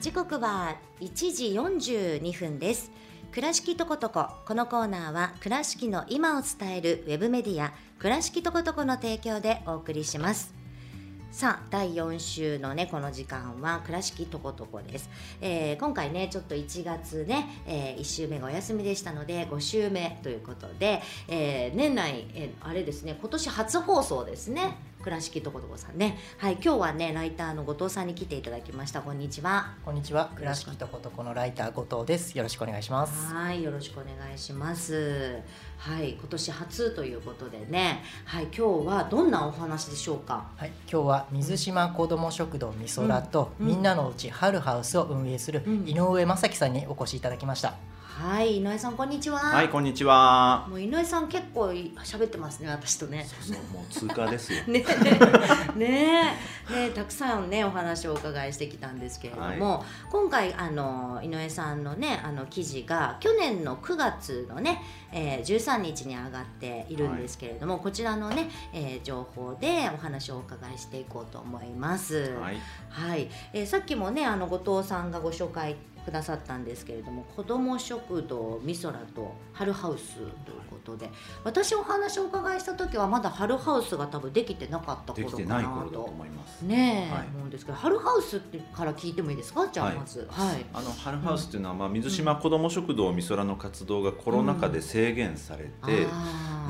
時刻は1時42分です。倉敷とことここのコーナーは倉敷の今を伝えるウェブメディア倉敷とことこの提供でお送りします。さあ第4週のねこの時間は倉敷とことこです、えー、今回ねちょっと1月ね、えー、1週目がお休みでしたので5週目ということで、えー、年内、えー、あれですね今年初放送ですね。倉敷とことこさんね。はい今日はねライターの後藤さんに来ていただきました。こんにちは。こんにちは。倉敷とことこのライター後藤です。よろしくお願いします。はいよろしくお願いします。はい今年初ということでね。はい今日はどんなお話でしょうか？はい今日は水島子ども食堂みそらと、うん、みんなのうち春ハウスを運営する井上正樹さんにお越しいただきました、はい井上さんこんにちは。はいこんにちは。もう井上さん結構喋ってますね私とね。そうそうもう通過ですよ。ねねね。たくさんねお話をお伺いしてきたんですけれども、はい、今回あの井上さんのねあの記事が去年の9月のね、えー、13日に上がっているんですけれども、はい、こちらのね、えー、情報でお話をお伺いしていこうと思います。はい、はい、えー、さっきもねあの後藤さんがご紹介くださったんですけれども子ども食堂みそらと春ハウスということで私お話をお伺いした時はまだ春ハウスが多分できてなかった頃かなと。思います。ねえ、はい、思うんですけど春ハウスってから聞いてもいいですか？じゃあまず、はい、はい、あの春ハウスっていうのは、まあ、水島子ども食堂みそらの活動がコロナ禍で制限されて、うん、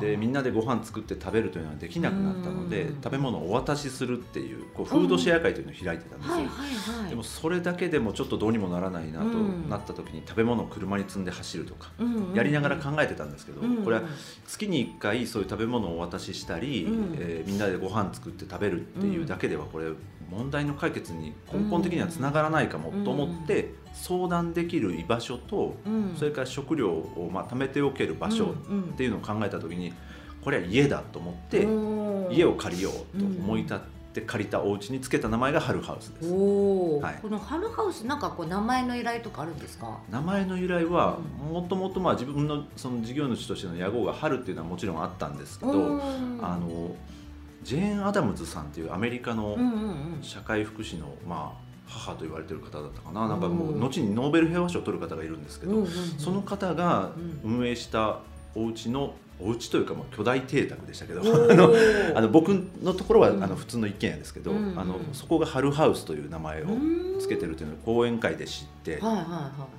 でみんなでご飯作って食べるというのはできなくなったので、食べ物をお渡しするっていうこうフードシェア会というのを開いてたんですよ、はいはいはい、でもそれだけでもちょっとどうにもならないなとなった時に食べ物を車に積んで走るとか、やりながら考えてたんですけど、これは月に1回そういう食べ物をお渡ししたり、えー、みんなでご飯作って食べるっていうだけではこれ問題の解決に根本的にはつながらないかもと思って相談できる居場所とそれから食料をまあ貯めておける場所っていうのを考えた時にこれは家だと思って家を借りようと思い立って。借りたお家につけた名前が春ハウスです。はい、この春ハウスなんかこう名前の由来とかあるんですか？名前の由来はもともとまあ自分のその事業主としての屋号が春っていうのはもちろんあったんですけど、あのジェーン・アダムズさんっていうアメリカの社会福祉のまあ母と言われてる方だったかな、なんかもう後にノーベル平和賞を取る方がいるんですけど、その方が運営したお家のお家というかもう巨大邸宅でしたけどあのあの僕のところはあの普通の一軒家ですけど、うん、あのそこが春ハウスという名前をつけてるというのを講演会で知って、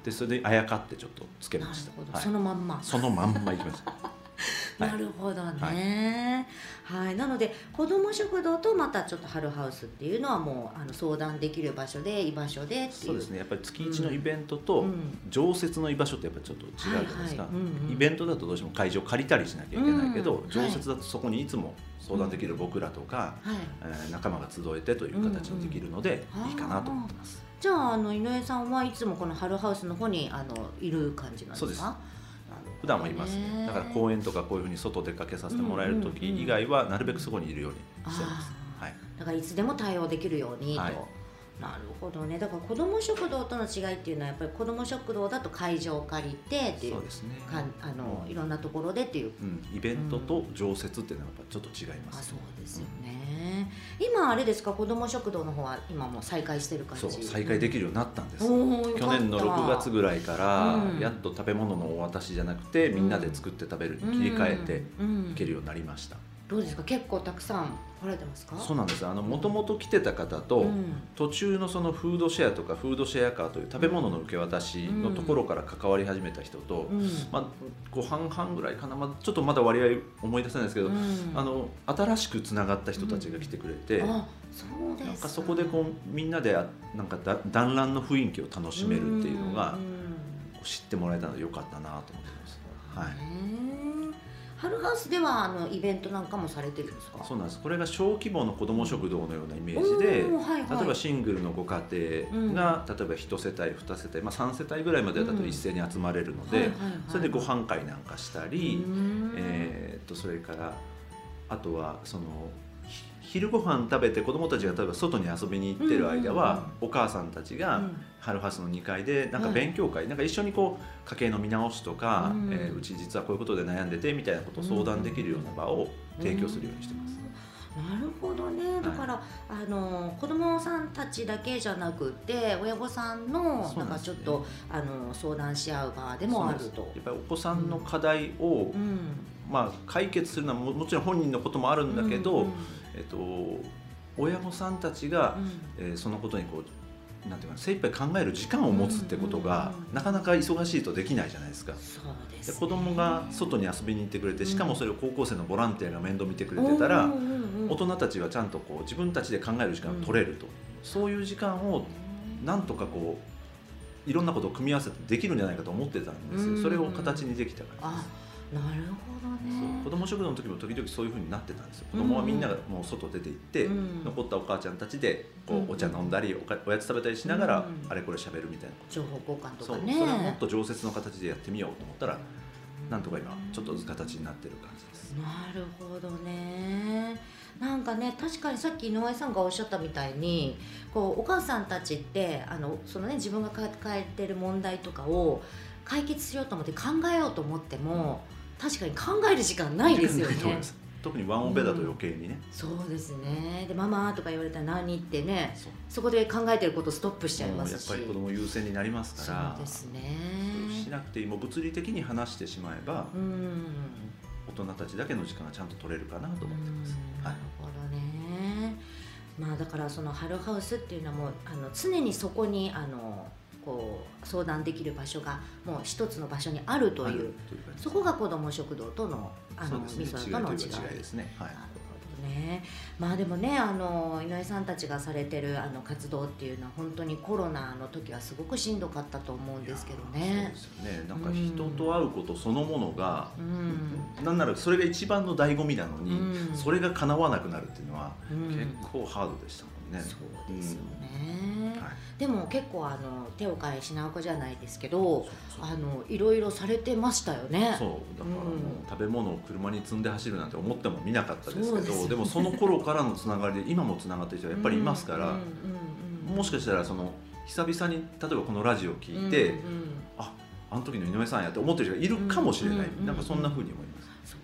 でそれであやかってちょっとつけました、はい、そのまんま。そのまんまいきましたなるほどね、はい、はい、なので子ども食堂とまたちょっと春ハウスっていうのはもうあの相談できる場所で居場所でそうですね。やっぱり月一のイベントと常設の居場所ってやっぱりちょっと違うじゃないですか、イベントだとどうしても会場借りたりしなきゃいけないけど、うん、常設だとそこにいつも相談できる僕らとか、うん、はい、えー、仲間が集えてという形にできるので、いいかなと思ってます。じゃああの井上さんはいつもこの春ハウスの方にあのいる感じなんですか？そうです普段はいますね。だから公園とかこういうふうに外出かけさせてもらえる時以外はなるべくそこにいるようにしてます、はい、だからいつでも対応できるようにと、はい、なるほどね。だから子ども食堂との違いっていうのはやっぱり子ども食堂だと会場を借りてっていうそうですね。かあの、いろんなところでっていう、うん、イベントと常設っていうのはやっぱちょっと違います、ね、あそうですよね、今あれですか？子ども食堂の方は今も再開してる感じ？そう再開できるようになったんです、うん、去年の6月ぐらいから、やっと食べ物のお渡しじゃなくてみんなで作って食べるに切り替えていけるようになりました、どうですか？結構たくさん来られてますか？そうなんです。あのもともと来てた方と、うん、途中のそのフードシェアとかフードシェアカーという食べ物の受け渡しのところから関わり始めた人と、うん、まあ、こう半々ぐらいかな、まあ、ちょっとまだ割合思い出せないですけど、うん、あの新しくつながった人たちが来てくれて、なんかそこでこうみんなでなんかだ団らんの雰囲気を楽しめるっていうのが、知ってもらえたのでよかったなと思ってます。はい春ハウスではあのイベントなんかもされてるんですか？そうなんです。これが小規模の子ども食堂のようなイメージで、はいはい、例えばシングルのご家庭が、うん、例えば1世帯2世帯、まあ、3世帯ぐらいまでだと一斉に集まれるので、それでご飯会なんかしたり、えー、っとそれからあとはその昼ご飯食べて子供たちが例えば外に遊びに行ってる間は、お母さんたちが春ハウスの2階でなんか勉強会、なんか一緒にこう家計の見直しとか、うえうち実はこういうことで悩んでてみたいなことを相談できるような場を提供するようにしてます。なるほどね。だから、はい、あの子供さんたちだけじゃなくて親御さんのなんかちょっと、ね、あの相談し合う場でもあると。やっぱりお子さんの課題を、うん、まあ、解決するのはももちろん本人のこともあるんだけど、うんうん、えっと、親御さんたちが、うん、えー、そのことにこうなんていうか精一杯考える時間を持つってことが、なかなか忙しいとできないじゃないですか。そうです、ね、子供が外に遊びに行ってくれてしかもそれを高校生のボランティアが面倒見てくれてたら、大人たちはちゃんとこう自分たちで考える時間を取れると、そういう時間をなんとかこういろんなことを組み合わせてできるんじゃないかと思ってたんですよ、それを形にできたからです。なるほどね。子ども食堂の時も時々そういうふうになってたんですよ。子供はみんながもう外出て行って、うん、残ったお母ちゃんたちでこうお茶飲んだりおやつ食べたりしながら、あれこれしゃべるみたいな。情報交換とかね。それをもっと常設の形でやってみようと思ったらなんとか今ちょっとずつ形になってる感じです。なるほどね。なんかね確かにさっき井上さんがおっしゃったみたいにこうお母さんたちってあのその、ね、自分が抱えてる問題とかを解決しようと思って考えようと思っても、うん確かに考える時間ないですよね。特にワンオペだと余計にね、うん、そうですね。でママとか言われたら何ってねそこで考えてることストップしちゃいますし。やっぱり子供優先になりますから。そうですね。しなくていいもう物理的に話してしまえば、うん、大人たちだけの時間がちゃんと取れるかなと思ってます、なるほどね。まあだからそのハルハウスっていうのはもうあの常にそこにあのこう相談できる場所がもう一つの場所にあるというそこが子ども食堂とのあの、ね、味噌との違い。ですね。はい。ね、まあでもねあの井上さんたちがされてるあの活動っていうのは本当にコロナの時はすごくしんどかったと思うんですけどね。そうですよね。なんか人と会うことそのものが、うん、なんならそれが一番の醍醐味なのに、うん、それが叶わなくなるっていうのは、結構ハードでしたもんね。そうですよね、はい。でも結構あの手を変え品をじゃないですけどあのいろいろされてましたよね。そう。だからもう、食べ物を車に積んで走るなんて思ってもみなかったですけどでもその頃からのつながりで今もつながってる人はやっぱりいますから、もしかしたらその久々に例えばこのラジオを聞いて、うんうん、ああの時の井上さんやって思ってる人がいるかもしれない、なんかそんなふうに思います。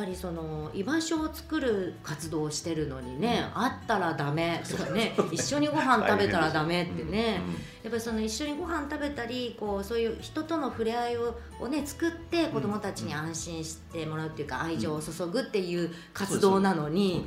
ぱりその居場所を作る活動をしてるのにね、会ったらダメ。とかね。一緒にご飯食べたらダメってね、やっぱりその一緒にご飯食べたりこうそういう人との触れ合いををね作って子どもたちに安心してもらうっていうか愛情を注ぐっていう活動なのに。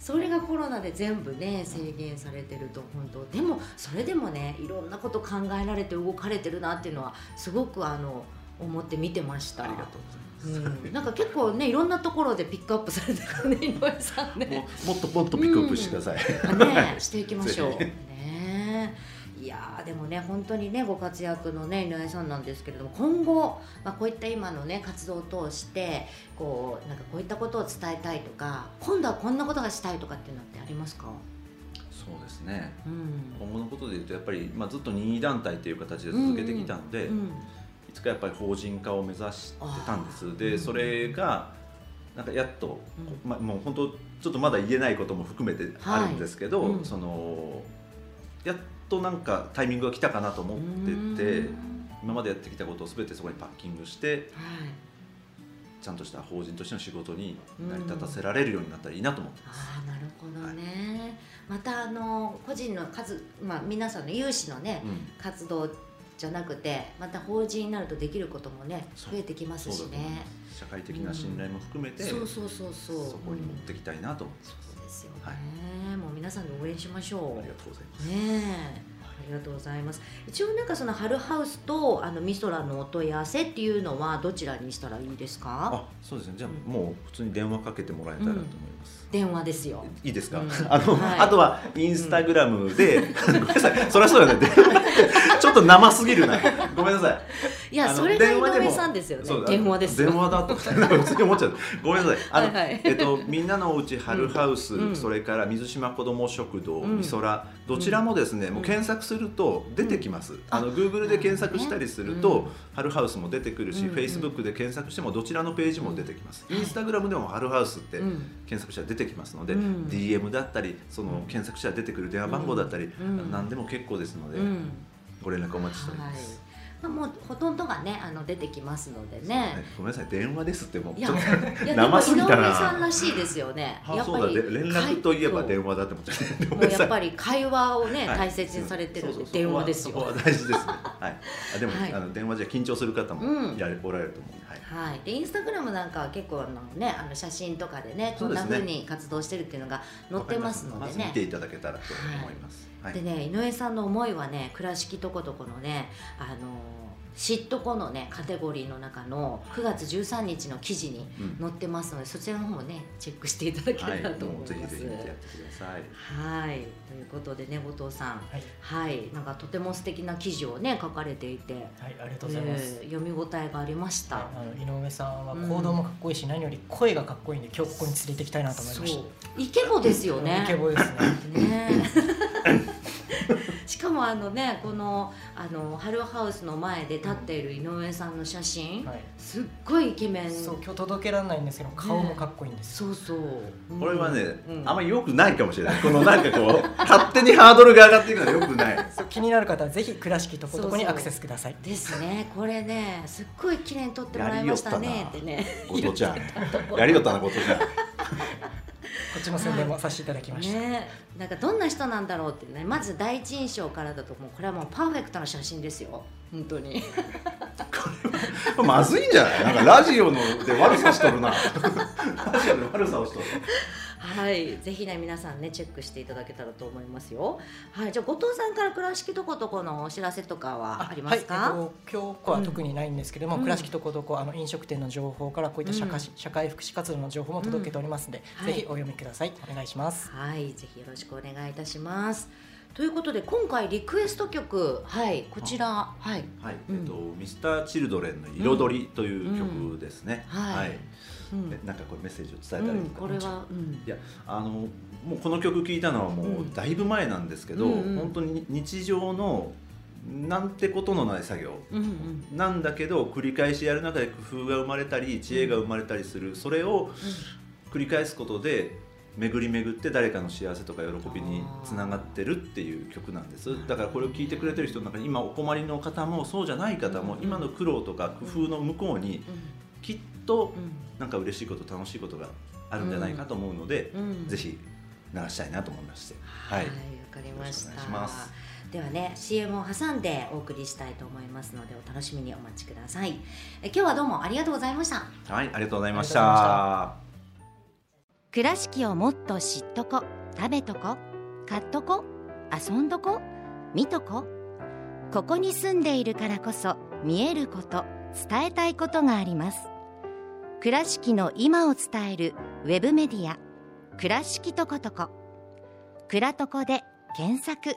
それがコロナで全部ね制限されてると本当。でもそれでもねいろんなこと考えられて動かれてるなっていうのはすごくあの思って見てました。ありがとうございます。うん、なんか結構ねいろんなところでピックアップされてるね井上さんね。ももっともっとピックアップしてください、うん、ねしていきましょう。ね。いやでもね本当にねご活躍のね井上さんなんですけれども今後、まあ、こういった今のね活動を通してこうなんかこういったことを伝えたいとか今度はこんなことがしたいとかっていうのってありますか？そうですね、うん、今後のことでいうとやっぱり、まあ、ずっと任意団体という形で続けてきたので、うんうんつかやっぱり法人化を目指してたんです。でそれがなんかやっと、うん、まあ、もう本当ちょっとまだ言えないことも含めてあるんですけど、はいうん、そのやっとなんかタイミングが来たかなと思ってて今までやってきたことを全てそこにパッキングして、はい、ちゃんとした法人としての仕事に成り立たせられるようになったらいいなと思ってます。あなるほどね、はい、またあの個人の数、まあ、皆さんの有志のね、うん、活動じゃなくてまた法人になるとできることもね増えてきますしね。社会的な信頼も含めて、うん、そうそうそうそう。そこに持っていきたいなと。思ってます、そうですよね、はい、もう皆さんで応援しましょう。ありがとうございます。ねありがとうございます。一応なんかその春ハウスとあのミソラのお問い合わせっていうのはどちらにしたらいいですか？あそうですね。じゃあ、もう普通に電話かけてもらえたらと思います、電話ですよ。いいですか、うん、あの、はい、あとはインスタグラムで、ごめんなさい。そりゃそうよね。ちょっと生すぎるな。ごめんなさい。いやそれが井上さんですよね。電話です電話だと普通に思っちゃう。ごめんなさい。あの、はいはい、えっとみんなのおうち春ハウス、うん、それから水島子ども食堂、うん、みそらどちらもですね、もう検索索すると出てきます、うん、あの Google で検索したりすると、ハルハウスも出てくるし、うん、Facebook で検索してもどちらのページも出てきます、うん、Instagram でもハルハウスって検索したら出てきますので、うん、DM だったりその検索したら出てくる電話番号だったり、何でも結構ですので、ご連絡お待ちしております。はいもうほとんどがねあの出てきますのでね。ごめんなさい電話ですってもうちょっと 生すぎたな。井上さんらしいですよね。やっぱり連絡といえば電話だって思っちゃう。もうやっぱり会話をね、大切にされてる電話ですよ。大事ですね。はい。あでも、あの電話じゃ緊張する方もやおられると思う。はい、でインスタグラムなんかは結構あの、ね、あの写真とかでねこんなふうに活動してるっていうのが載ってますのでね。見ていただけたらと思います。でね井上さんの思いはね倉敷とことこのねあの知っとこのねカテゴリーの中の9月13日の記事に載ってますので、うん、そちらの方もねチェックしていただけたらと思います。はい、ぜひぜひやってください。はい、ということでね後藤さん、はい、はい、なんかとても素敵な記事をね書かれていて、はい、ありがとうございます。えー、読み応えがありました。はい、あの井上さんは行動もかっこいいし、うん、何より声がかっこいいんで今日ここに連れて行きたいなと思いました。イケボですよね。イケボですね。ね。しかもあのねこのあのハルハウスの前で立っている井上さんの写真、はい、すっごいイケメン。そう今日届けられないんですけど顔もかっこいいんです、ね、そうそう、うん、これはね、うん、あんまりよくないかもしれない。このなんかこう 勝手にハードルが上がっていくのはよくない。そう気になる方はぜひ倉敷とことこにアクセスください。ですね。これねすっごい綺麗に撮ってもらいましたね。ってね。後藤ちゃんやりよったな後藤 ちゃんこっちの宣伝もさせていただきました、ね、なんかどんな人なんだろうってね。まず第一印象からだともうこれはもうパーフェクトな写真ですよ。本当に。これまずいんじゃない？なんかラジオので悪さしとるな。ラジオで悪さをしとるはい、ぜひね皆さんねチェックしていただけたらと思いますよ。はい、じゃあ後藤さんから倉敷とことこのお知らせとかはありますか？はい、えっと、今日は特にないんですけれども、うん、倉敷とことこあの飲食店の情報からこういった社会,、社会福祉活動の情報も届けておりますので、うん、ぜひお読みください。お願いします。はい、ぜひよろしくお願いいたします。ということで今回リクエスト曲はいこちら。はい、はい、えっと、ミスターチルドレンの彩りという曲ですね。はい。うん、なんかこれメッセージを伝えたらいいこれは、いやあのもうこの曲聴いたのはもうだいぶ前なんですけど、うん本当に日常のなんてことのない作業、なんだけど繰り返しやる中で工夫が生まれたり知恵が生まれたりする。それを繰り返すことで巡り巡って誰かの幸せとか喜びにつながってるっていう曲なんです。だからこれを聴いてくれてる人の中に今お困りの方もそうじゃない方も今の苦労とか工夫の向こうにきっとなんか嬉しいこと楽しいことがあるんじゃないかと思うので、ぜひ流したいなと思いまして。はい。わ、かりました。ではね CM を挟んでお送りしたいと思いますのでお楽しみにお待ちください。え今日はどうもありがとうございました。はいありがとうございました倉敷をもっと知っとこ食べとこ買っとこ遊んどこ見とこ。ここに住んでいるからこそ見えること伝えたいことがあります。倉敷の今を伝えるウェブメディア「倉敷とことこ」「倉とこ」で検索。